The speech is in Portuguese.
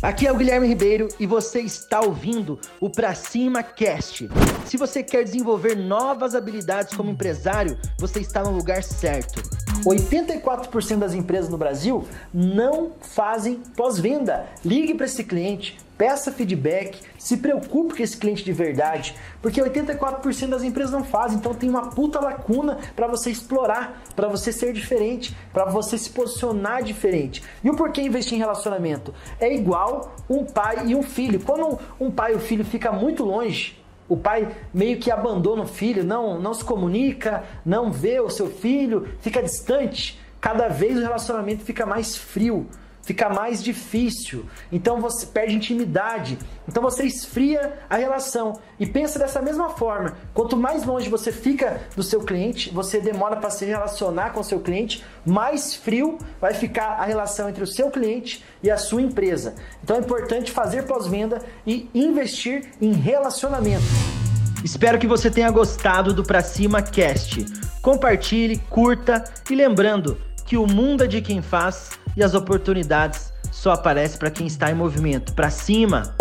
Aqui é o Guilherme Ribeiro e você está ouvindo o Pra Cima Cast. Se você quer desenvolver novas habilidades como empresário, você está no lugar certo. 84% das empresas no Brasil não fazem pós-venda. Ligue para esse cliente, peça feedback, se preocupe com esse cliente de verdade, porque 84% das empresas não fazem, então tem uma puta lacuna para você explorar, para você ser diferente, para você se posicionar diferente. E o porquê investir em relacionamento? É igual um pai e um filho. Quando um pai e o filho fica muito longe, o pai meio que abandona o filho, não, não se comunica, não vê o seu filho, fica distante. Cada vez o relacionamento fica mais frio, fica mais difícil. Então você perde intimidade. Então você esfria a relação. E pensa dessa mesma forma: quanto mais longe você fica do seu cliente, você demora para se relacionar com o seu cliente, mais frio vai ficar a relação entre o seu cliente e a sua empresa. Então é importante fazer pós-venda e investir em relacionamento. Espero que você tenha gostado do Pra Cima Cast. Compartilhe, curta e lembrando que o mundo é de quem faz e as oportunidades só aparecem para quem está em movimento. Para cima!